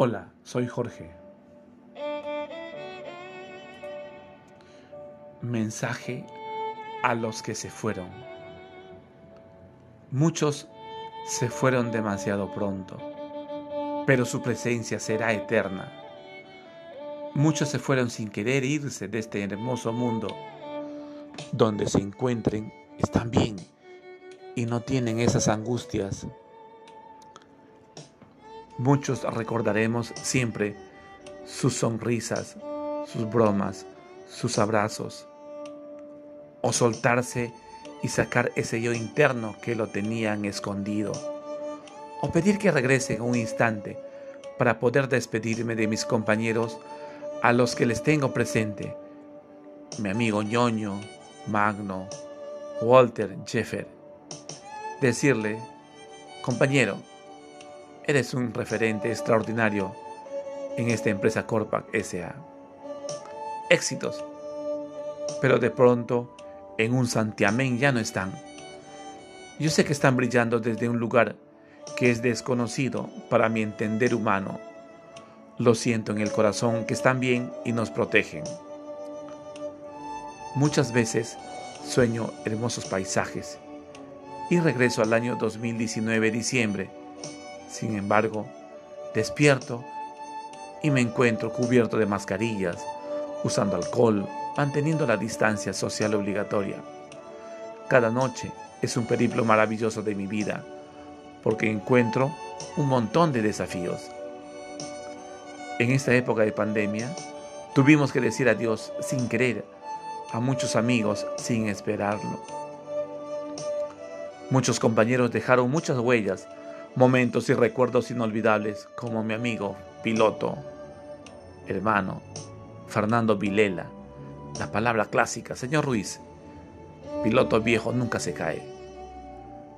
Hola, soy Jorge. Mensaje a los que se fueron. Muchos se fueron demasiado pronto, pero su presencia será eterna. Muchos se fueron sin querer irse de este hermoso mundo. Donde se encuentren, están bien y no tienen esas angustias. Muchos recordaremos siempre sus sonrisas, sus bromas, sus abrazos, o soltarse y sacar ese yo interno que lo tenían escondido, o pedir que regrese un instante para poder despedirme de mis compañeros a los que les tengo presente, mi amigo ñoño, Magno, Walter Jeffer. Decirle, compañero, eres un referente extraordinario en esta empresa Corpac SA. Éxitos. Pero de pronto, en un santiamén ya no están. Yo sé que están brillando desde un lugar que es desconocido para mi entender humano. Lo siento en el corazón que están bien y nos protegen. Muchas veces sueño hermosos paisajes y regreso al año 2019 diciembre. Sin embargo, despierto y me encuentro cubierto de mascarillas, usando alcohol, manteniendo la distancia social obligatoria. Cada noche es un periplo maravilloso de mi vida, porque encuentro un montón de desafíos. En esta época de pandemia, tuvimos que decir adiós sin querer a muchos amigos sin esperarlo. Muchos compañeros dejaron muchas huellas, momentos y recuerdos inolvidables, como mi amigo, piloto, hermano, Fernando Vilela. La palabra clásica, señor Ruiz, piloto viejo nunca se cae.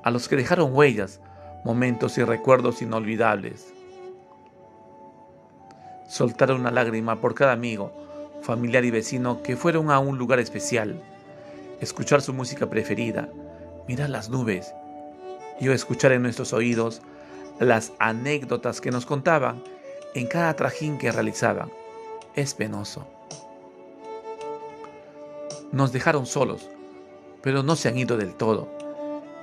A los que dejaron huellas, momentos y recuerdos inolvidables. Soltar una lágrima por cada amigo, familiar y vecino que fueron a un lugar especial. Escuchar su música preferida, mirar las nubes y escuchar en nuestros oídos las anécdotas que nos contaban en cada trajín que realizaban. Es penoso. Nos dejaron solos, pero no se han ido del todo.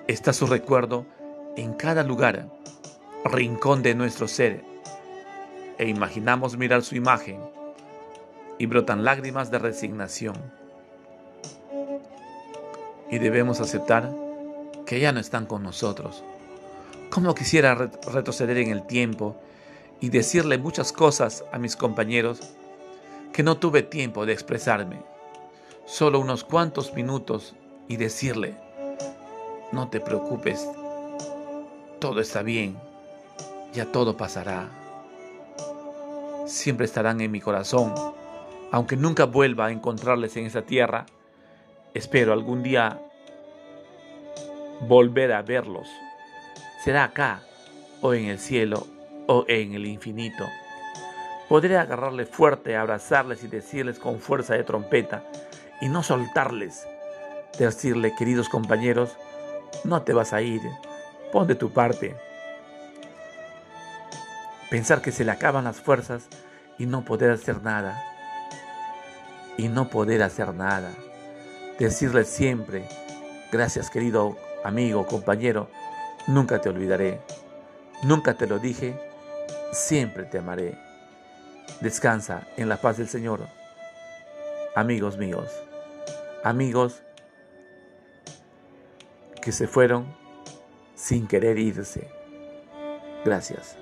Está su recuerdo en cada lugar, rincón de nuestro ser, e imaginamos mirar su imagen y brotan lágrimas de resignación. Y debemos aceptar que ya no están con nosotros. Cómo quisiera retroceder en el tiempo y decirle muchas cosas a mis compañeros que no tuve tiempo de expresarme. Solo unos cuantos minutos y decirle, no te preocupes, todo está bien, ya todo pasará. Siempre estarán en mi corazón, aunque nunca vuelva a encontrarles en esa tierra. Espero algún día volver a verlos. Será acá, o en el cielo, o en el infinito. Podré agarrarle fuerte, abrazarles y decirles con fuerza de trompeta, y no soltarles. Decirle, queridos compañeros, no te vas a ir, pon de tu parte. Pensar que se le acaban las fuerzas y no poder hacer nada. Y no poder hacer nada. Decirle siempre, gracias querido amigo, compañero, nunca te olvidaré. Nunca te lo dije, siempre te amaré. Descansa en la paz del Señor. Amigos míos, amigos que se fueron sin querer irse. Gracias.